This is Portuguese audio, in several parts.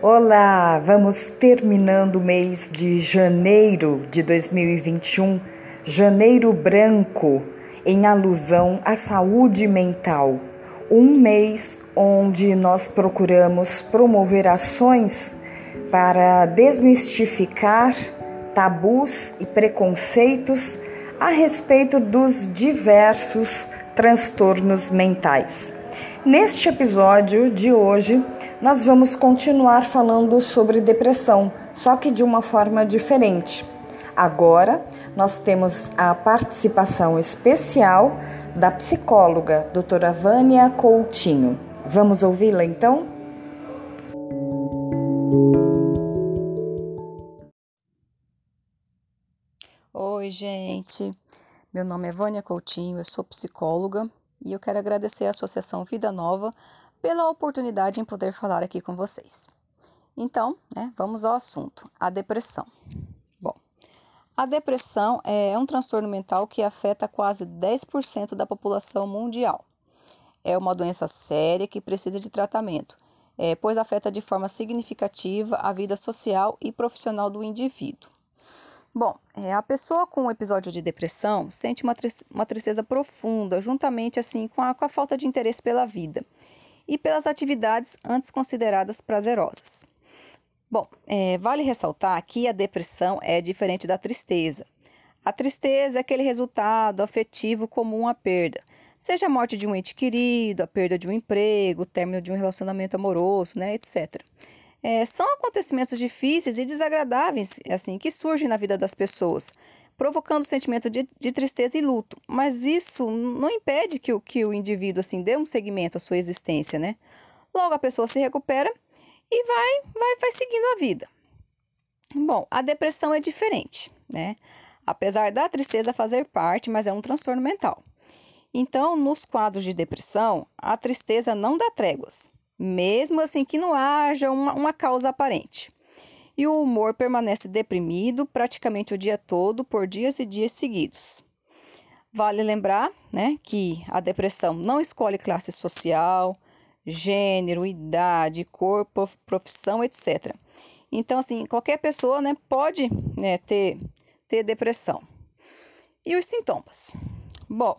Olá, vamos terminando o mês de janeiro de 2021, janeiro branco, em alusão à saúde mental. Um mês onde nós procuramos promover ações para desmistificar tabus e preconceitos a respeito dos diversos transtornos mentais. Neste episódio de hoje, nós vamos continuar falando sobre depressão, só que de uma forma diferente. Agora, nós temos a participação especial da psicóloga doutora Vânia Coutinho. Vamos ouvi-la então? Oi, gente. Meu nome é Vânia Coutinho, eu sou psicóloga e eu quero agradecer à Associação Vida Nova pela oportunidade em poder falar aqui com vocês. Então, né, vamos ao assunto: a depressão. Bom, a depressão é um transtorno mental que afeta quase 10% da população mundial. É uma doença séria que precisa de tratamento, é, pois afeta de forma significativa a vida social e profissional do indivíduo. Bom, é, a pessoa com um episódio de depressão sente uma, uma tristeza profunda, juntamente assim com a, com a falta de interesse pela vida e pelas atividades antes consideradas prazerosas. Bom, é, vale ressaltar que a depressão é diferente da tristeza. A tristeza é aquele resultado afetivo comum à perda, seja a morte de um ente querido, a perda de um emprego, o término de um relacionamento amoroso, né, etc. É, são acontecimentos difíceis e desagradáveis, assim, que surgem na vida das pessoas, provocando sentimento de, de, tristeza e luto. Mas isso não impede que o, que o indivíduo assim dê um segmento à sua existência, né? Logo a pessoa se recupera e vai, vai, vai seguindo a vida. Bom, a depressão é diferente, né? Apesar da tristeza fazer parte, mas é um transtorno mental. Então, nos quadros de depressão, a tristeza não dá tréguas, mesmo assim que não haja uma, uma causa aparente e o humor permanece deprimido praticamente o dia todo, por dias e dias seguidos. Vale lembrar né, que a depressão não escolhe classe social, gênero, idade, corpo, profissão, etc. Então, assim, qualquer pessoa né, pode né, ter, ter depressão. E os sintomas? Bom,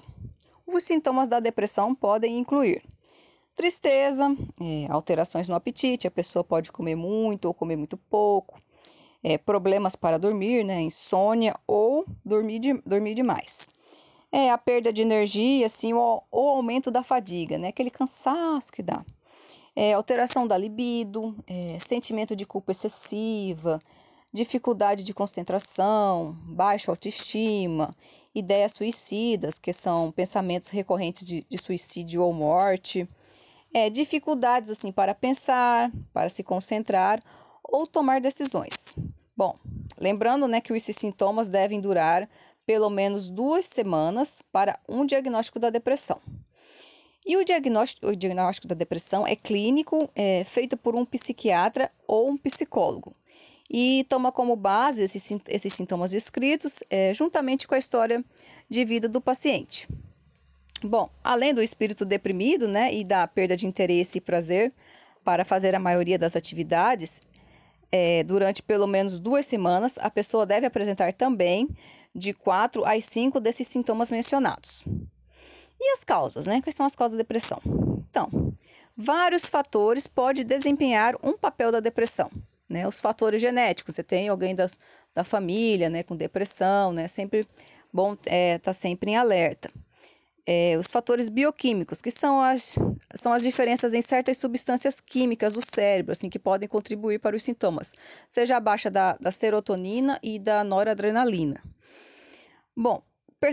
os sintomas da depressão podem incluir Tristeza, é, alterações no apetite, a pessoa pode comer muito ou comer muito pouco. É, problemas para dormir, né, insônia ou dormir, de, dormir demais. É, a perda de energia, assim, ou, o aumento da fadiga, né, aquele cansaço que dá. É, alteração da libido, é, sentimento de culpa excessiva, dificuldade de concentração, baixa autoestima, ideias suicidas, que são pensamentos recorrentes de, de suicídio ou morte, é, dificuldades assim para pensar, para se concentrar ou tomar decisões. Bom, lembrando né, que esses sintomas devem durar pelo menos duas semanas para um diagnóstico da depressão. E o diagnóstico, o diagnóstico da depressão é clínico, é feito por um psiquiatra ou um psicólogo. E toma como base esses, esses sintomas descritos, é, juntamente com a história de vida do paciente. Bom, além do espírito deprimido, né, e da perda de interesse e prazer para fazer a maioria das atividades, é, durante pelo menos duas semanas, a pessoa deve apresentar também de quatro a cinco desses sintomas mencionados. E as causas, né? Quais são as causas da depressão? Então, vários fatores podem desempenhar um papel da depressão. Né? Os fatores genéticos, você tem alguém das, da família né, com depressão, né? Sempre bom estar é, tá sempre em alerta é, os fatores bioquímicos, que são as, são as diferenças em certas substâncias químicas do cérebro, assim, que podem contribuir para os sintomas, seja a baixa da, da serotonina e da noradrenalina. Bom,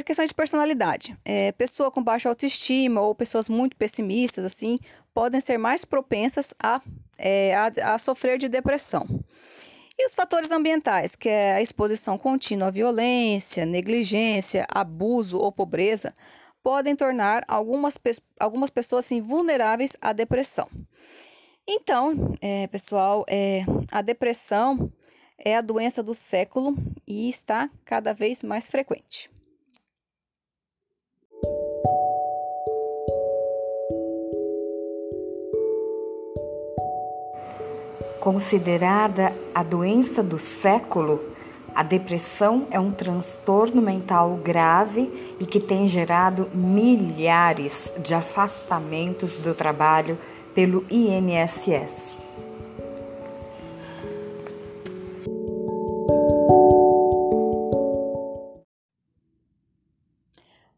questões de personalidade. É, pessoa com baixa autoestima ou pessoas muito pessimistas, assim, podem ser mais propensas a, é, a, a sofrer de depressão. E os fatores ambientais, que é a exposição contínua à violência, negligência, abuso ou pobreza, podem tornar algumas, algumas pessoas assim, vulneráveis à depressão. Então, é, pessoal, é, a depressão é a doença do século e está cada vez mais frequente. Considerada a doença do século, a depressão é um transtorno mental grave e que tem gerado milhares de afastamentos do trabalho pelo INSS.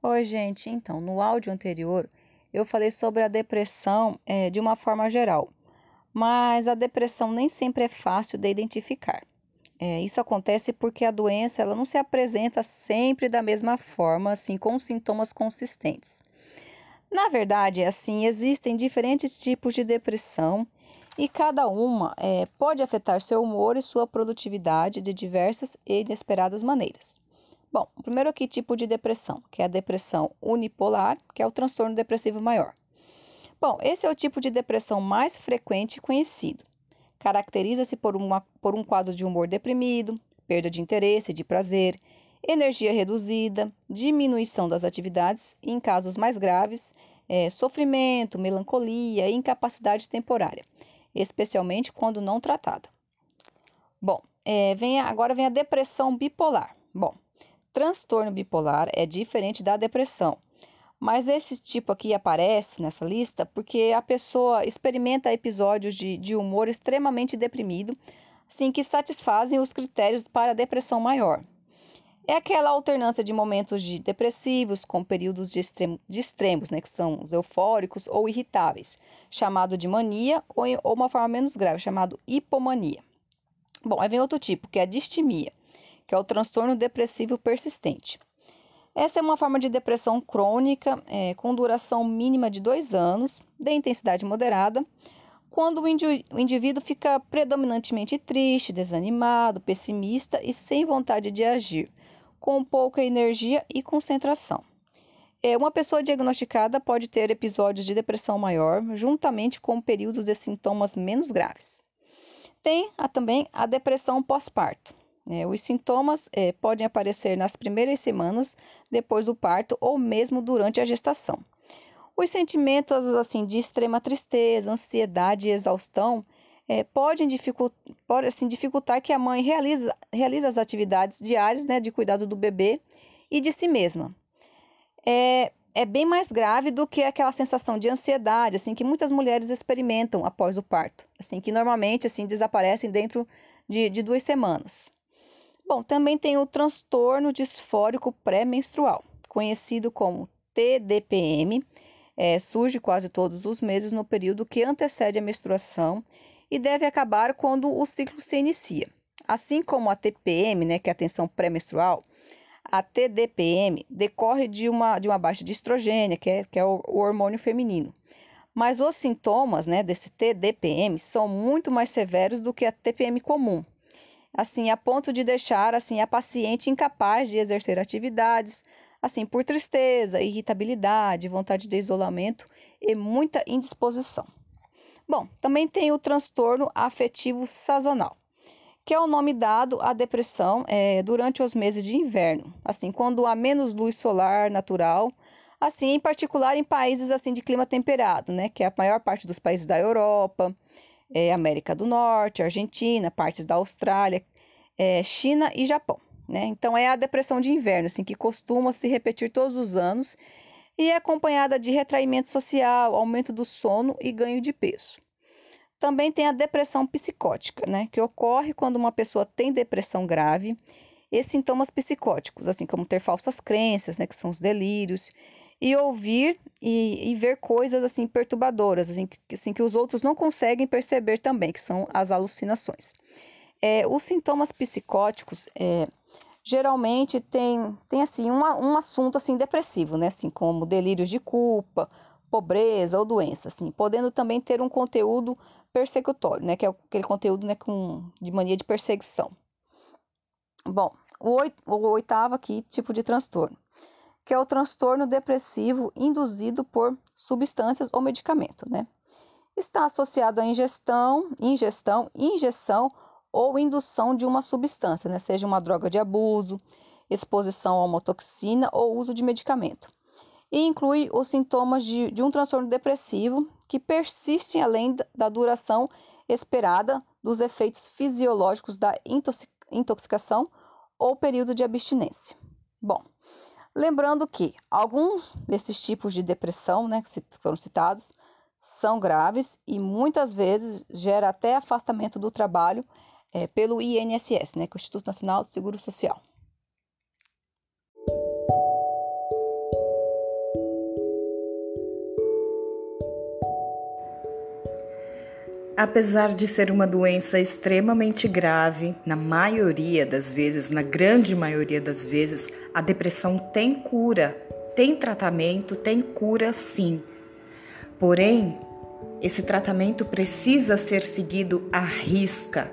Oi, gente. Então, no áudio anterior, eu falei sobre a depressão é, de uma forma geral, mas a depressão nem sempre é fácil de identificar. É, isso acontece porque a doença ela não se apresenta sempre da mesma forma, assim, com sintomas consistentes. Na verdade, é assim, existem diferentes tipos de depressão e cada uma é, pode afetar seu humor e sua produtividade de diversas e inesperadas maneiras. Bom, primeiro aqui tipo de depressão, que é a depressão unipolar, que é o transtorno depressivo maior. Bom, esse é o tipo de depressão mais frequente e conhecido. Caracteriza-se por, por um quadro de humor deprimido, perda de interesse, de prazer, energia reduzida, diminuição das atividades e, em casos mais graves, é, sofrimento, melancolia e incapacidade temporária, especialmente quando não tratada. Bom, é, vem a, agora vem a depressão bipolar. Bom, transtorno bipolar é diferente da depressão. Mas esse tipo aqui aparece nessa lista porque a pessoa experimenta episódios de, de humor extremamente deprimido, assim que satisfazem os critérios para depressão maior. É aquela alternância de momentos de depressivos com períodos de, extremo, de extremos, né, que são os eufóricos ou irritáveis, chamado de mania, ou, ou uma forma menos grave, chamado hipomania. Bom, aí vem outro tipo, que é a distimia que é o transtorno depressivo persistente. Essa é uma forma de depressão crônica é, com duração mínima de dois anos, de intensidade moderada, quando o, indivíduo fica predominantemente triste, desanimado, pessimista e sem vontade de agir, com pouca energia e concentração. É, uma pessoa diagnosticada pode ter episódios de depressão maior, juntamente com períodos de sintomas menos graves. Tem a, também a depressão pós-parto. É, os sintomas é, podem aparecer nas primeiras semanas depois do parto ou mesmo durante a gestação. Os sentimentos assim de extrema tristeza, ansiedade e exaustão é, podem dificultar, pode, assim, dificultar que a mãe realize, as atividades diárias né, de cuidado do bebê e de si mesma. É, é bem mais grave do que aquela sensação de ansiedade assim que muitas mulheres experimentam após o parto, assim que normalmente assim desaparecem dentro de, de duas semanas. Bom, também tem o transtorno disfórico pré-menstrual, conhecido como TDPM. É, surge quase todos os meses no período que antecede a menstruação e deve acabar quando o ciclo se inicia. Assim como a TPM, né, que é a tensão pré-menstrual, a TDPM decorre de uma, de uma baixa de estrogênio, que é, que é o, o hormônio feminino. Mas os sintomas né, desse TDPM são muito mais severos do que a TPM comum assim, a ponto de deixar assim a paciente incapaz de exercer atividades, assim, por tristeza, irritabilidade, vontade de isolamento e muita indisposição. Bom, também tem o transtorno afetivo sazonal, que é o nome dado à depressão é, durante os meses de inverno, assim, quando há menos luz solar natural, assim, em particular em países assim de clima temperado, né, que é a maior parte dos países da Europa, é, América do Norte, Argentina, partes da Austrália, é, China e Japão. Né? Então, é a depressão de inverno, assim, que costuma se repetir todos os anos e é acompanhada de retraimento social, aumento do sono e ganho de peso. Também tem a depressão psicótica, né, que ocorre quando uma pessoa tem depressão grave e sintomas psicóticos, assim como ter falsas crenças, né, que são os delírios, e ouvir e, e ver coisas assim perturbadoras, assim que, assim que os outros não conseguem perceber também, que são as alucinações. É, os sintomas psicóticos é, geralmente tem, tem assim um, um assunto assim depressivo, né? Assim como delírios de culpa, pobreza ou doença, assim, podendo também ter um conteúdo persecutório, né? Que é aquele conteúdo né, com, de mania de perseguição. Bom, o, oit, o oitavo aqui tipo de transtorno que é o transtorno depressivo induzido por substâncias ou medicamento, né? Está associado à ingestão, ingestão, injeção ou indução de uma substância, né? Seja uma droga de abuso, exposição a uma toxina ou uso de medicamento. E inclui os sintomas de, de um transtorno depressivo que persistem além da duração esperada dos efeitos fisiológicos da intoxicação ou período de abstinência. Bom, lembrando que alguns desses tipos de depressão, né, que foram citados, são graves e muitas vezes gera até afastamento do trabalho é, pelo INSS, né, que é o Instituto Nacional de Seguro Social. Apesar de ser uma doença extremamente grave, na maioria das vezes, na grande maioria das vezes, a depressão tem cura, tem tratamento, tem cura sim. Porém, esse tratamento precisa ser seguido à risca.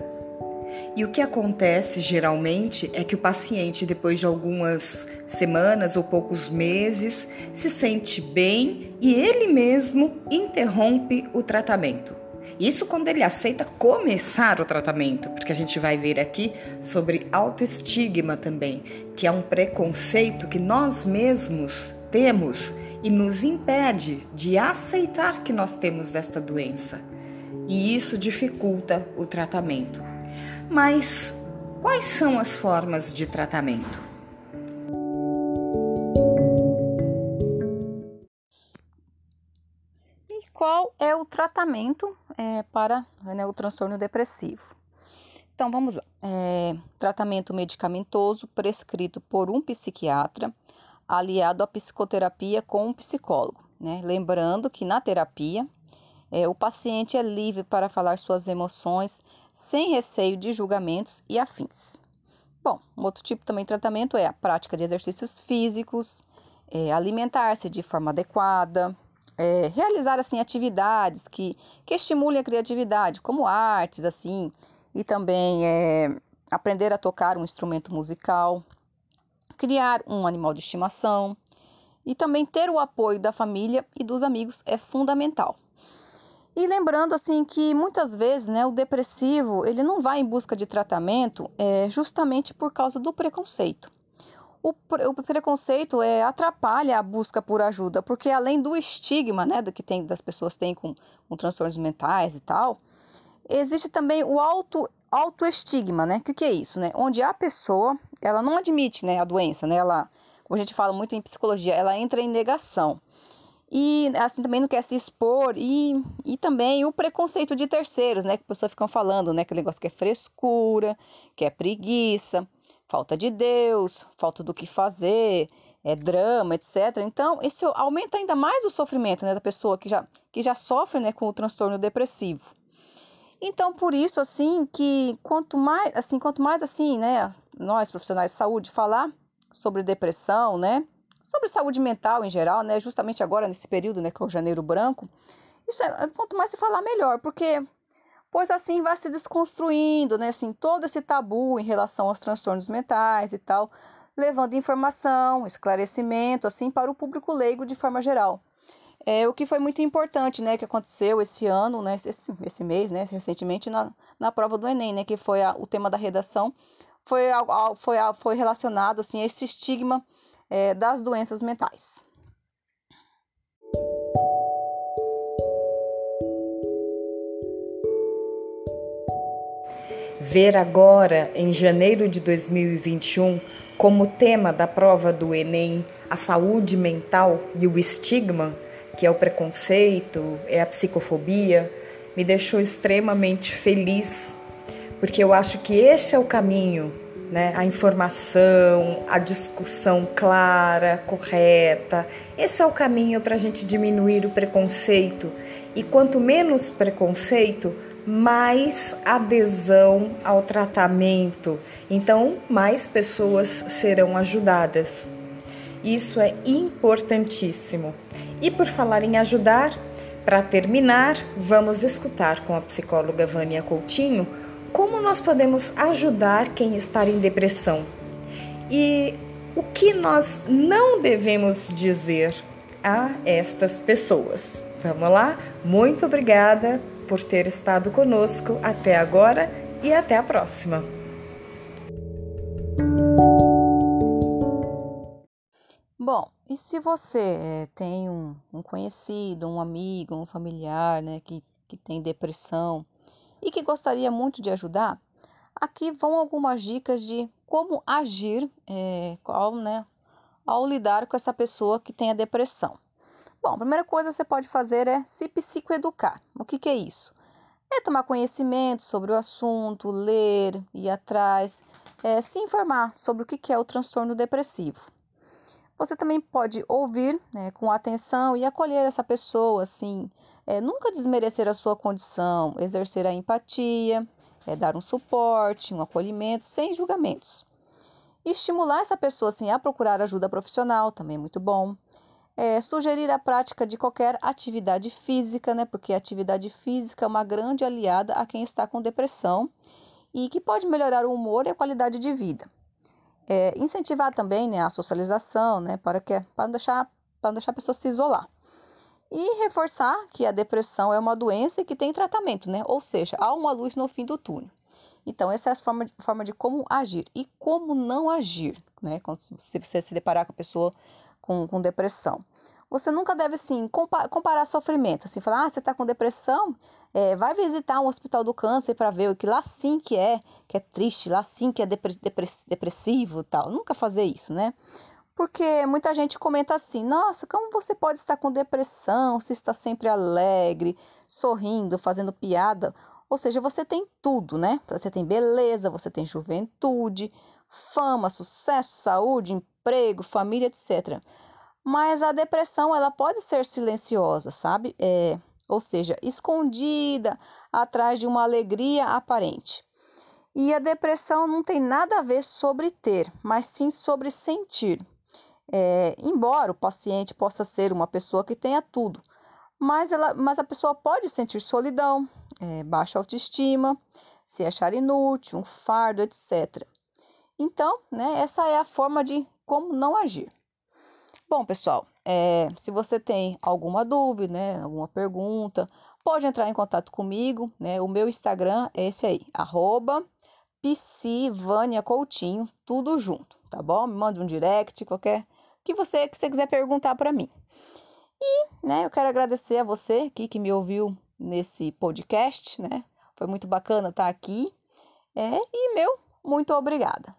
E o que acontece geralmente é que o paciente, depois de algumas semanas ou poucos meses, se sente bem e ele mesmo interrompe o tratamento. Isso quando ele aceita começar o tratamento, porque a gente vai ver aqui sobre autoestigma também, que é um preconceito que nós mesmos temos e nos impede de aceitar que nós temos esta doença. E isso dificulta o tratamento. Mas quais são as formas de tratamento? Qual é o tratamento é, para né, o transtorno depressivo? Então vamos lá. É, tratamento medicamentoso prescrito por um psiquiatra, aliado à psicoterapia com um psicólogo. Né? Lembrando que na terapia é, o paciente é livre para falar suas emoções sem receio de julgamentos e afins. Bom, um outro tipo também de tratamento é a prática de exercícios físicos, é, alimentar-se de forma adequada, é, realizar assim atividades que, que estimulem a criatividade, como artes assim, e também é, aprender a tocar um instrumento musical, criar um animal de estimação e também ter o apoio da família e dos amigos é fundamental. E lembrando assim que muitas vezes, né, o depressivo ele não vai em busca de tratamento é, justamente por causa do preconceito. O, o preconceito é, atrapalha a busca por ajuda, porque além do estigma né, do que tem, das pessoas têm com, com transtornos mentais e tal, existe também o auto autoestigma, né? O que, que é isso, né? Onde a pessoa, ela não admite, né, a doença, né? Ela, como a gente fala muito em psicologia, ela entra em negação. E assim também não quer se expor e, e também o preconceito de terceiros, né? Que as pessoas ficam falando, né? Aquele negócio que é frescura, que é preguiça falta de Deus, falta do que fazer, é drama, etc. Então, isso aumenta ainda mais o sofrimento né, da pessoa que já, que já sofre né, com o transtorno depressivo. Então, por isso, assim, que quanto mais, assim, quanto mais, assim, né, nós profissionais de saúde falar sobre depressão, né, sobre saúde mental em geral, né, justamente agora nesse período, né, que é o janeiro branco, isso é, quanto mais se falar melhor, porque pois assim vai se desconstruindo, né, assim, todo esse tabu em relação aos transtornos mentais e tal, levando informação, esclarecimento, assim, para o público leigo de forma geral. É, o que foi muito importante, né, que aconteceu esse ano, né, esse, esse mês, né, recentemente na, na prova do Enem, né, que foi a, o tema da redação, foi, a, foi, a, foi relacionado, assim, a esse estigma é, das doenças mentais. Ver agora, em janeiro de 2021, como tema da prova do Enem a saúde mental e o estigma, que é o preconceito, é a psicofobia, me deixou extremamente feliz, porque eu acho que esse é o caminho, né? A informação, a discussão clara, correta, esse é o caminho para a gente diminuir o preconceito. E quanto menos preconceito, mais adesão ao tratamento, então mais pessoas serão ajudadas. Isso é importantíssimo. E por falar em ajudar, para terminar, vamos escutar com a psicóloga Vânia Coutinho como nós podemos ajudar quem está em depressão e o que nós não devemos dizer a estas pessoas. Vamos lá? Muito obrigada por ter estado conosco até agora e até a próxima. Bom, e se você é, tem um, um, conhecido, um amigo, um familiar, né, que, que tem depressão e que gostaria muito de ajudar, aqui vão algumas dicas de como agir é, ao, né, ao lidar com essa pessoa que tem a depressão. Bom, a primeira coisa que você pode fazer é se psicoeducar. O que, que é isso? É tomar conhecimento sobre o assunto, ler, ir atrás, é, se informar sobre o que, que é o transtorno depressivo. Você também pode ouvir né, com atenção e acolher essa pessoa, assim, é, nunca desmerecer a sua condição, exercer a empatia, é, dar um suporte, um acolhimento, sem julgamentos. E estimular essa pessoa assim, a procurar ajuda profissional, também é muito bom. É, sugerir a prática de qualquer atividade física, né? Porque a atividade física é uma grande aliada a quem está com depressão e que pode melhorar o humor e a qualidade de vida. É, incentivar também né, a socialização, né? Para, que, para, não deixar, para não deixar a pessoa se isolar. E reforçar que a depressão é uma doença e que tem tratamento, né? Ou seja, há uma luz no fim do túnel. Então, essa é a forma, forma de como agir e como não agir, né? Quando você se deparar com a pessoa com, com depressão. Você nunca deve, sim, comparar, comparar sofrimento, assim, falar, ah, você está com depressão, é, vai visitar um hospital do câncer para ver o que lá sim que é, que é triste, lá sim que é depressivo tal. Nunca fazer isso, né? Porque muita gente comenta assim: nossa, como você pode estar com depressão se está sempre alegre, sorrindo, fazendo piada? Ou seja, você tem tudo, né? Você tem beleza, você tem juventude, fama, sucesso, saúde, emprego, família, etc. Mas a depressão ela pode ser silenciosa, sabe? É, ou seja, escondida atrás de uma alegria aparente. E a depressão não tem nada a ver sobre ter, mas sim sobre sentir. É, embora o paciente possa ser uma pessoa que tenha tudo, mas, ela, mas a pessoa pode sentir solidão, é, baixa autoestima, se achar inútil, um fardo, etc. Então, né, essa é a forma de como não agir. Bom, pessoal, é, se você tem alguma dúvida, né, alguma pergunta, pode entrar em contato comigo, né? O meu Instagram é esse aí, arroba tudo junto, tá bom? Me manda um direct, qualquer que você que você quiser perguntar para mim. E, né, eu quero agradecer a você aqui que me ouviu nesse podcast, né? Foi muito bacana estar aqui. É, e meu, muito obrigada.